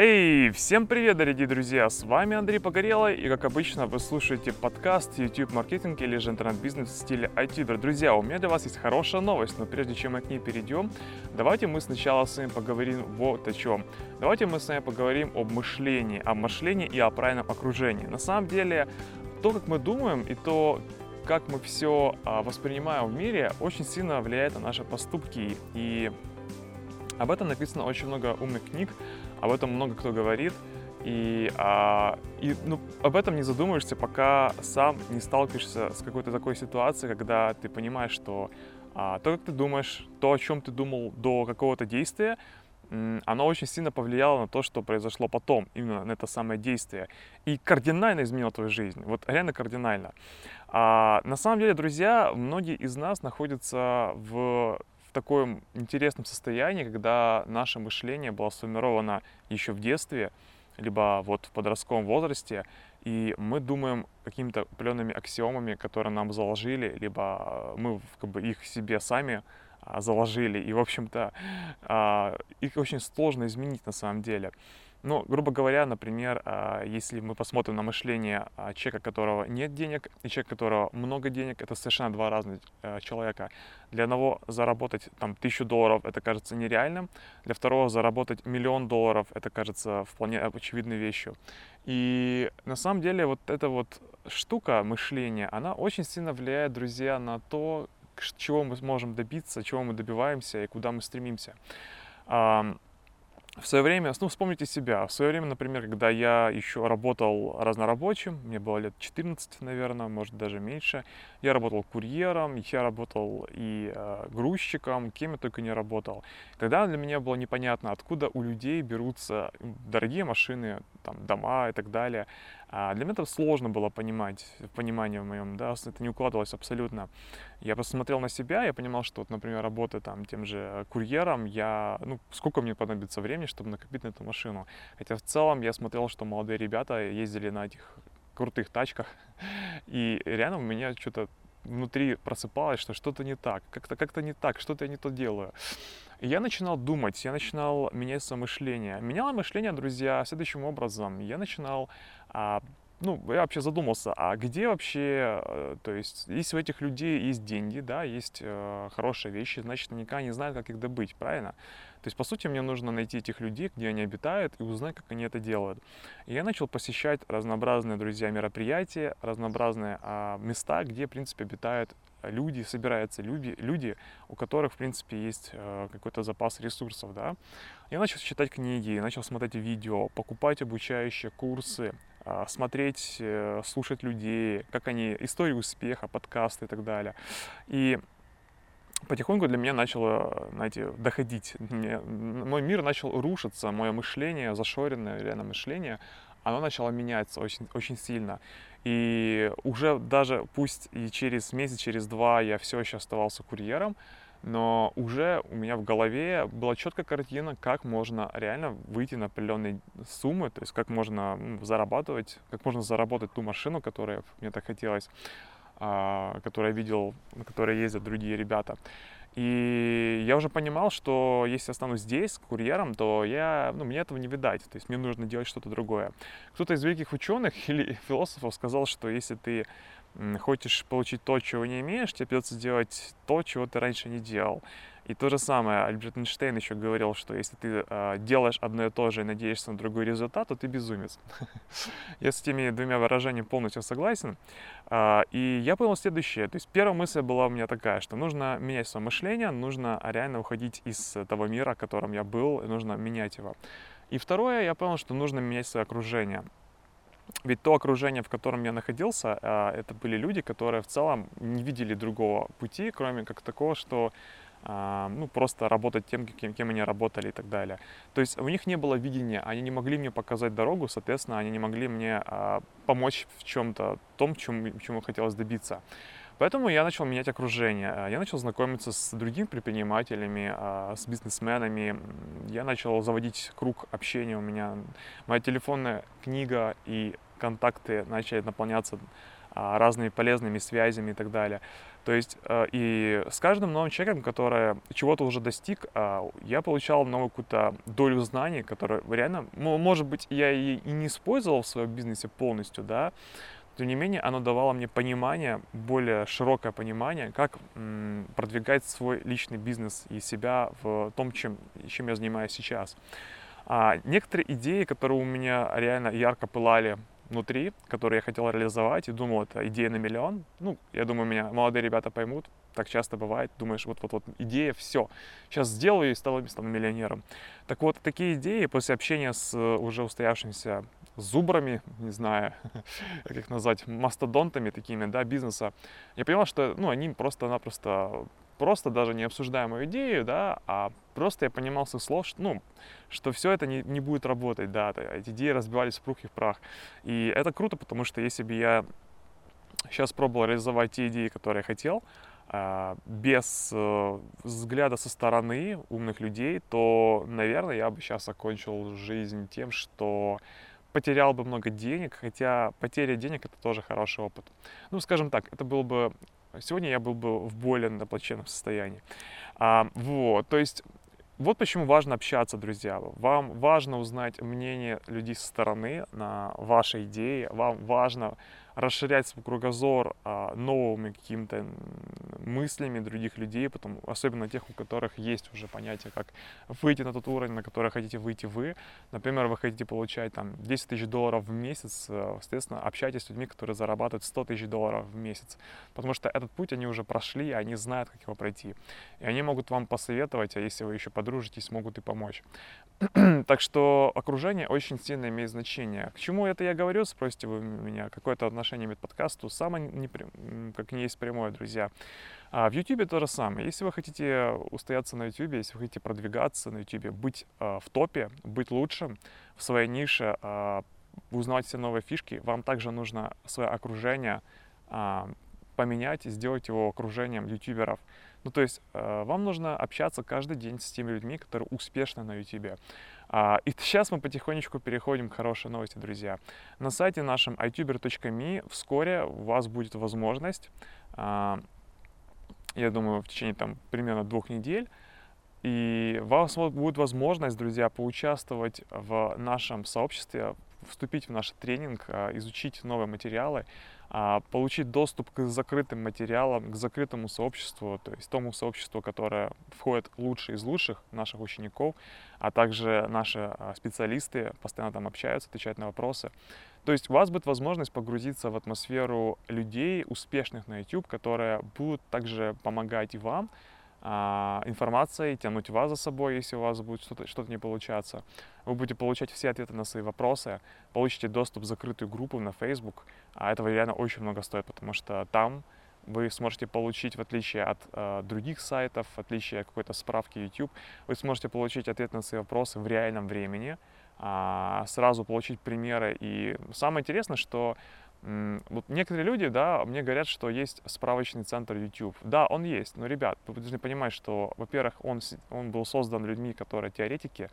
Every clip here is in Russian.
Эй, всем привет, дорогие друзья! С вами Андрей Погорелый, и как обычно вы слушаете подкаст YouTube маркетинг или же интернет-бизнес в стиле IT. Друзья, у меня для вас есть хорошая новость, но прежде чем мы к ней перейдем, давайте мы сначала с вами поговорим вот о чем. Давайте мы с вами поговорим об мышлении, о мышлении и о правильном окружении. На самом деле, то, как мы думаем и то, как мы все а, воспринимаем в мире, очень сильно влияет на наши поступки. И об этом написано очень много умных книг, об этом много кто говорит. И, а, и ну, об этом не задумываешься, пока сам не сталкиваешься с какой-то такой ситуацией, когда ты понимаешь, что а, то, как ты думаешь, то, о чем ты думал до какого-то действия, оно очень сильно повлияло на то, что произошло потом, именно на это самое действие. И кардинально изменило твою жизнь. Вот реально кардинально. А, на самом деле, друзья, многие из нас находятся в таком интересном состоянии, когда наше мышление было сформировано еще в детстве, либо вот в подростковом возрасте, и мы думаем какими-то определенными аксиомами, которые нам заложили, либо мы как бы их себе сами а, заложили, и, в общем-то, а, их очень сложно изменить на самом деле. Ну, грубо говоря, например, а, если мы посмотрим на мышление а, человека, которого нет денег, и человека, которого много денег, это совершенно два разных а, человека. Для одного заработать там тысячу долларов, это кажется нереальным, для второго заработать миллион долларов, это кажется вполне очевидной вещью. И на самом деле вот эта вот штука мышления, она очень сильно влияет, друзья, на то, чего мы сможем добиться, чего мы добиваемся и куда мы стремимся в свое время, ну, вспомните себя. В свое время, например, когда я еще работал разнорабочим, мне было лет 14, наверное, может даже меньше, я работал курьером, я работал и э, грузчиком, кем я только не работал. Тогда для меня было непонятно, откуда у людей берутся дорогие машины, там, дома и так далее. А для меня это сложно было понимать, в понимании в моем, да, это не укладывалось абсолютно. Я просто смотрел на себя, я понимал, что, вот, например, работая там тем же курьером, я, ну, сколько мне понадобится времени, чтобы накопить на эту машину. Хотя в целом я смотрел, что молодые ребята ездили на этих крутых тачках, и реально у меня что-то внутри просыпалось, что что-то не так, как-то как-то не так, что-то я не то делаю. И я начинал думать, я начинал менять свое мышление. Меняло мышление, друзья, следующим образом. Я начинал а, ну, я вообще задумался, а где вообще, э, то есть, если у этих людей есть деньги, да, есть э, хорошие вещи, значит, наверняка они знают, как их добыть, правильно? То есть, по сути, мне нужно найти этих людей, где они обитают, и узнать, как они это делают. И я начал посещать разнообразные, друзья, мероприятия, разнообразные а, места, где, в принципе, обитают люди, собираются люди, люди, у которых, в принципе, есть э, какой-то запас ресурсов, да. Я начал читать книги, начал смотреть видео, покупать обучающие курсы, э, смотреть, э, слушать людей, как они, истории успеха, подкасты и так далее. И потихоньку для меня начало, знаете, доходить. Мне, мой мир начал рушиться, мое мышление, зашоренное реально мышление, оно начало меняться очень, очень сильно. И уже даже пусть и через месяц, через два я все еще оставался курьером, но уже у меня в голове была четкая картина, как можно реально выйти на определенные суммы, то есть как можно зарабатывать, как можно заработать ту машину, которая мне так хотелось, а, которую я видел, на которой ездят другие ребята. И я уже понимал, что если останусь здесь курьером, то я, ну, мне этого не видать. То есть мне нужно делать что-то другое. Кто-то из великих ученых или философов сказал, что если ты хочешь получить то, чего не имеешь, тебе придется сделать то, чего ты раньше не делал. И то же самое Альберт Эйнштейн еще говорил, что если ты э, делаешь одно и то же и надеешься на другой результат, то ты безумец. я с этими двумя выражениями полностью согласен. Э, и я понял следующее. То есть первая мысль была у меня такая, что нужно менять свое мышление, нужно реально уходить из того мира, в котором я был, и нужно менять его. И второе, я понял, что нужно менять свое окружение. Ведь то окружение, в котором я находился, э, это были люди, которые в целом не видели другого пути, кроме как такого, что а, ну, просто работать тем, кем, кем они работали и так далее. То есть у них не было видения, они не могли мне показать дорогу, соответственно, они не могли мне а, помочь в чем-то, том, чем, чему хотелось добиться. Поэтому я начал менять окружение. А, я начал знакомиться с другими предпринимателями, с бизнесменами. Я начал заводить круг общения. У меня моя телефонная книга и контакты начали наполняться а, разными полезными связями и так далее. То есть и с каждым новым человеком, который чего-то уже достиг, а, я получал новую какую-то долю знаний, которые реально, может быть, я и не использовал в своем бизнесе полностью, да, тем не менее, оно давало мне понимание, более широкое понимание, как продвигать свой личный бизнес и себя в том, чем, чем я занимаюсь сейчас. А некоторые идеи, которые у меня реально ярко пылали внутри, которые я хотел реализовать и думал, это идея на миллион. Ну, я думаю, меня молодые ребята поймут, так часто бывает. Думаешь, вот-вот-вот идея, все, сейчас сделаю и стану, стану миллионером. Так вот, такие идеи после общения с уже устоявшимся зубрами, не знаю, как их назвать, мастодонтами такими, да, бизнеса, я понял, что, ну, они просто-напросто просто даже не обсуждая мою идею, да, а просто я понимал с их слов, что, ну, что все это не, не будет работать, да, эти идеи разбивались в прух и в прах. И это круто, потому что если бы я сейчас пробовал реализовать те идеи, которые я хотел, а, без э, взгляда со стороны умных людей, то, наверное, я бы сейчас окончил жизнь тем, что потерял бы много денег, хотя потеря денег это тоже хороший опыт. Ну, скажем так, это был бы сегодня я был бы в более на состоянии. А, вот, то есть вот почему важно общаться, друзья. Вам важно узнать мнение людей со стороны на ваши идеи. Вам важно расширять свой кругозор а, новыми какими-то мыслями других людей, потом, особенно тех, у которых есть уже понятие, как выйти на тот уровень, на который хотите выйти вы. Например, вы хотите получать там 10 тысяч долларов в месяц, э, соответственно, общайтесь с людьми, которые зарабатывают 100 тысяч долларов в месяц, потому что этот путь они уже прошли, они знают, как его пройти. И они могут вам посоветовать, а если вы еще подружитесь, могут и помочь. так что окружение очень сильно имеет значение. К чему это я говорю, спросите вы меня, какое-то отношение имеет к подкасту, самое, не, как не есть прямое, друзья. А в YouTube то же самое. Если вы хотите устояться на YouTube, если вы хотите продвигаться на YouTube, быть э, в топе, быть лучшим в своей нише, э, узнавать все новые фишки, вам также нужно свое окружение э, поменять и сделать его окружением ютуберов. Ну, то есть э, вам нужно общаться каждый день с теми людьми, которые успешны на YouTube. А, и сейчас мы потихонечку переходим к хорошей новости, друзья. На сайте нашем ituber.me вскоре у вас будет возможность, а, я думаю, в течение там примерно двух недель, и у вас будет возможность, друзья, поучаствовать в нашем сообществе, вступить в наш тренинг, а, изучить новые материалы, получить доступ к закрытым материалам, к закрытому сообществу, то есть тому сообществу, которое входит лучшие из лучших наших учеников, а также наши а, специалисты постоянно там общаются, отвечают на вопросы. То есть у вас будет возможность погрузиться в атмосферу людей, успешных на YouTube, которые будут также помогать вам, а, информацией, тянуть вас за собой, если у вас будет что-то что не получаться. Вы будете получать все ответы на свои вопросы, получите доступ в закрытую группу на Facebook, а этого реально очень много стоит, потому что там вы сможете получить, в отличие от э, других сайтов, в отличие от какой-то справки YouTube, вы сможете получить ответ на свои вопросы в реальном времени, э, сразу получить примеры. И самое интересное, что вот некоторые люди, да, мне говорят, что есть справочный центр YouTube. Да, он есть, но, ребят, вы должны понимать, что, во-первых, он, он был создан людьми, которые теоретики,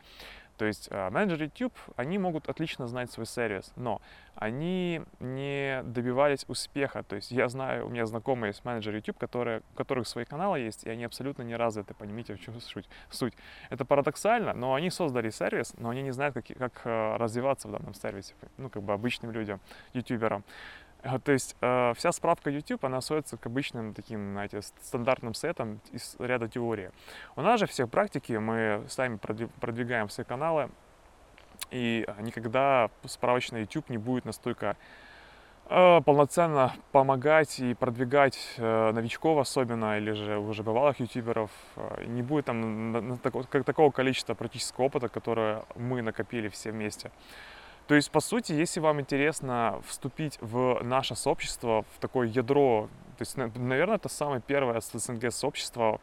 то есть э, менеджеры YouTube, они могут отлично знать свой сервис, но они не добивались успеха. То есть я знаю, у меня знакомые есть менеджеры YouTube, которые, у которых свои каналы есть, и они абсолютно не развиты, поймите, в чем суть. суть. Это парадоксально, но они создали сервис, но они не знают, как, как э, развиваться в данном сервисе, ну, как бы обычным людям, ютуберам. А, то есть э, вся справка YouTube, она сводится к обычным таким, знаете, стандартным сетам из ряда теории. У нас же все практики, мы сами продвигаем все каналы, и никогда справочный YouTube не будет настолько э, полноценно помогать и продвигать новичков особенно, или же уже бывалых ютуберов. Не будет там как, такого количества практического опыта, которое мы накопили все вместе. То есть, по сути, если вам интересно вступить в наше сообщество, в такое ядро, то есть, наверное, это самое первое СНГ сообщество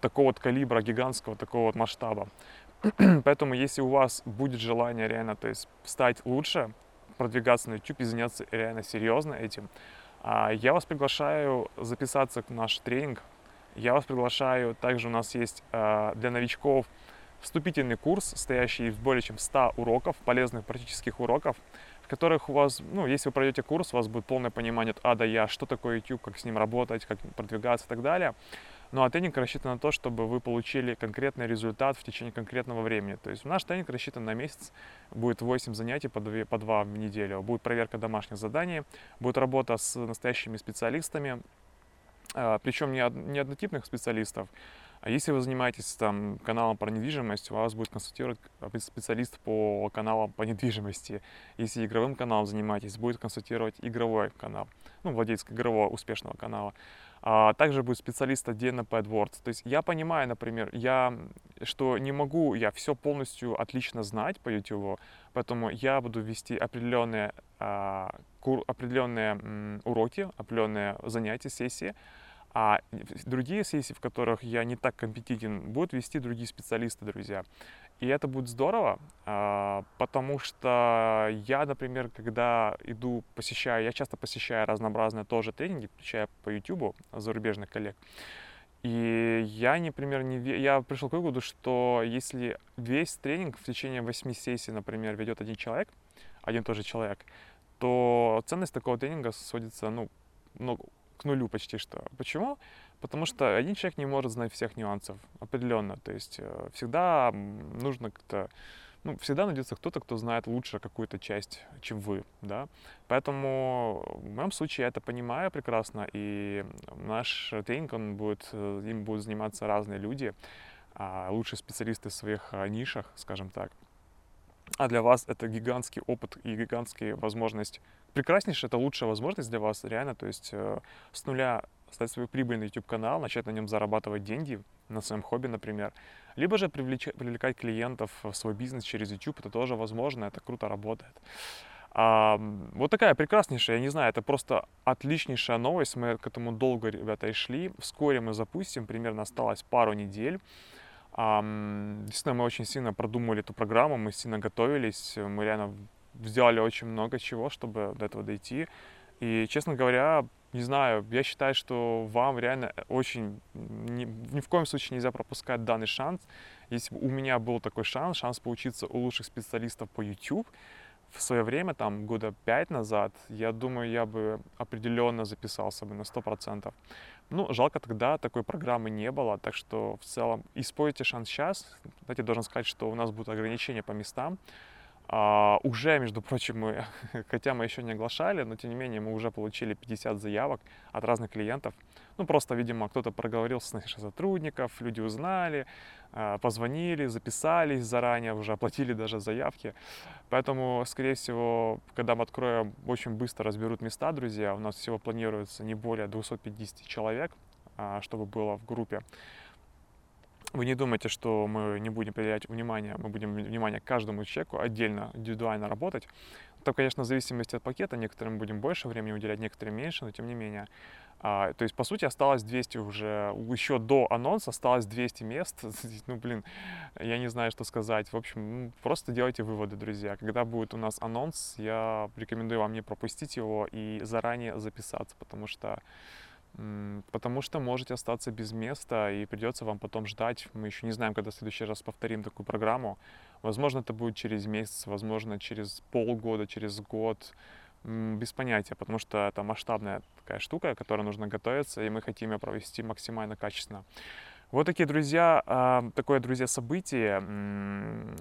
такого вот калибра, гигантского, такого вот масштаба. Поэтому, если у вас будет желание реально, то есть, стать лучше, продвигаться на YouTube и заняться реально серьезно этим, а, я вас приглашаю записаться в наш тренинг. Я вас приглашаю, также у нас есть а, для новичков вступительный курс, состоящий из более чем 100 уроков, полезных практических уроков, в которых у вас, ну, если вы пройдете курс, у вас будет полное понимание от А до Я, что такое YouTube, как с ним работать, как продвигаться и так далее. Ну а тренинг рассчитан на то, чтобы вы получили конкретный результат в течение конкретного времени. То есть наш тренинг рассчитан на месяц, будет 8 занятий по 2, по 2 в неделю, будет проверка домашних заданий, будет работа с настоящими специалистами, а, причем не однотипных специалистов, а если вы занимаетесь там каналом про недвижимость, у вас будет консультировать специалист по каналам по недвижимости. Если игровым каналом занимаетесь, будет консультировать игровой канал, ну, владелец игрового успешного канала. А также будет специалист отдельно по AdWords. То есть я понимаю, например, я, что не могу я все полностью отлично знать по YouTube, поэтому я буду вести определенные, а, определенные уроки, определенные занятия, сессии, а другие сессии, в которых я не так компетентен, будут вести другие специалисты, друзья. И это будет здорово, а, потому что я, например, когда иду, посещаю, я часто посещаю разнообразные тоже тренинги, включая по YouTube зарубежных коллег. И я, например, не, я пришел к выводу, что если весь тренинг в течение восьми сессий, например, ведет один человек, один тоже человек, то ценность такого тренинга сводится, ну, ну к нулю почти что. Почему? Потому что один человек не может знать всех нюансов определенно. То есть э, всегда нужно как-то ну, всегда найдется кто-то, кто знает лучше какую-то часть, чем вы, да. Поэтому в моем случае я это понимаю прекрасно, и наш тренинг, он будет, э, им будут заниматься разные люди, а, лучшие специалисты в своих а, нишах, скажем так. А для вас это гигантский опыт и гигантская возможность прекраснейшая, это лучшая возможность для вас, реально, то есть э, с нуля стать свой прибыльный YouTube-канал, начать на нем зарабатывать деньги, на своем хобби, например. Либо же привлечь, привлекать клиентов в свой бизнес через YouTube, это тоже возможно, это круто работает. А, вот такая прекраснейшая, я не знаю, это просто отличнейшая новость, мы к этому долго, ребята, и шли. Вскоре мы запустим, примерно осталось пару недель. А, действительно, мы очень сильно продумали эту программу, мы сильно готовились, мы реально сделали очень много чего, чтобы до этого дойти. И, честно говоря, не знаю, я считаю, что вам реально очень ни, ни в коем случае нельзя пропускать данный шанс. Если бы у меня был такой шанс, шанс поучиться у лучших специалистов по YouTube, в свое время, там, года пять назад, я думаю, я бы определенно записался бы на сто процентов. Ну, жалко, тогда такой программы не было, так что в целом используйте шанс сейчас. Кстати, должен сказать, что у нас будут ограничения по местам. А, уже, между прочим, мы, хотя мы еще не оглашали, но тем не менее мы уже получили 50 заявок от разных клиентов. Ну, просто, видимо, кто-то проговорился с наших сотрудников, люди узнали, а, позвонили, записались заранее, уже оплатили даже заявки. Поэтому, скорее всего, когда мы откроем, очень быстро разберут места, друзья. У нас всего планируется не более 250 человек, а, чтобы было в группе. Вы не думайте, что мы не будем проявлять внимание, мы будем внимание каждому человеку отдельно, индивидуально работать. То, конечно, в зависимости от пакета, некоторым будем больше времени уделять, некоторым меньше, но тем не менее. А, то есть, по сути, осталось 200 уже, еще до анонса осталось 200 мест. ну, блин, я не знаю, что сказать. В общем, просто делайте выводы, друзья. Когда будет у нас анонс, я рекомендую вам не пропустить его и заранее записаться, потому что потому что можете остаться без места и придется вам потом ждать. Мы еще не знаем, когда в следующий раз повторим такую программу. Возможно, это будет через месяц, возможно, через полгода, через год. Без понятия, потому что это масштабная такая штука, к которой нужно готовиться, и мы хотим ее провести максимально качественно. Вот такие, друзья, а, такое, друзья, событие.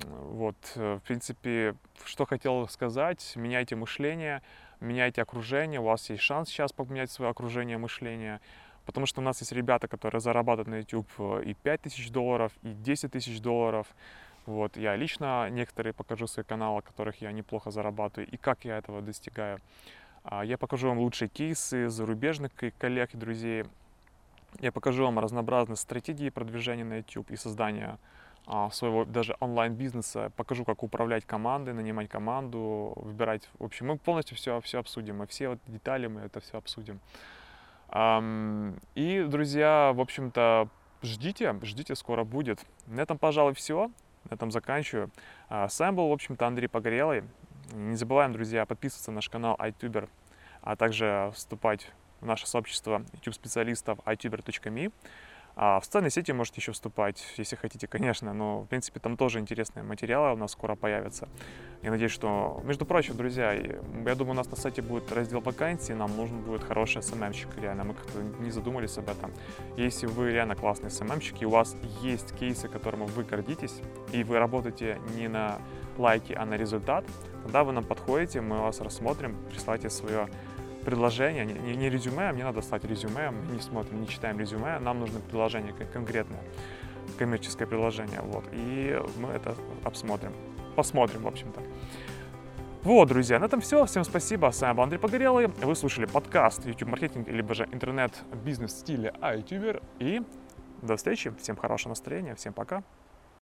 Вот, э, в принципе, что хотел сказать, меняйте мышление, меняйте окружение, у вас есть шанс сейчас поменять свое окружение мышления, потому что у нас есть ребята, которые зарабатывают на YouTube э, и 5 тысяч долларов, и 10 тысяч долларов. Вот, я лично некоторые покажу свои каналы, которых я неплохо зарабатываю, и как я этого достигаю. А, я покажу вам лучшие кейсы зарубежных коллег и друзей. Я покажу вам разнообразные стратегии продвижения на YouTube и создания своего даже онлайн-бизнеса, покажу, как управлять командой, нанимать команду, выбирать. В общем, мы полностью все, все обсудим, мы все вот детали мы это все обсудим. И, друзья, в общем-то, ждите, ждите, скоро будет. На этом, пожалуй, все. На этом заканчиваю. А, с вами был, в общем-то, Андрей Погорелый. Не забываем, друзья, подписываться на наш канал iTuber, а также вступать в наше сообщество YouTube-специалистов ituber.me. А в социальные сети можете еще вступать, если хотите, конечно, но, в принципе, там тоже интересные материалы у нас скоро появятся. Я надеюсь, что, между прочим, друзья, я думаю, у нас на сайте будет раздел вакансий, нам нужен будет хороший СММщик, реально, мы как-то не задумались об этом. Если вы реально классный СММщик, и у вас есть кейсы, которыми вы гордитесь, и вы работаете не на лайки, а на результат, тогда вы нам подходите, мы вас рассмотрим, присылайте свое предложение, не, не резюме, а мне надо стать резюме, мы не смотрим, не читаем резюме, нам нужно предложение конкретное, коммерческое предложение, вот, и мы это обсмотрим, посмотрим, в общем-то. Вот, друзья, на этом все. Всем спасибо. С вами был Андрей Погорелый. Вы слушали подкаст YouTube маркетинг, либо же интернет-бизнес в стиле iTuber. И до встречи. Всем хорошего настроения. Всем пока.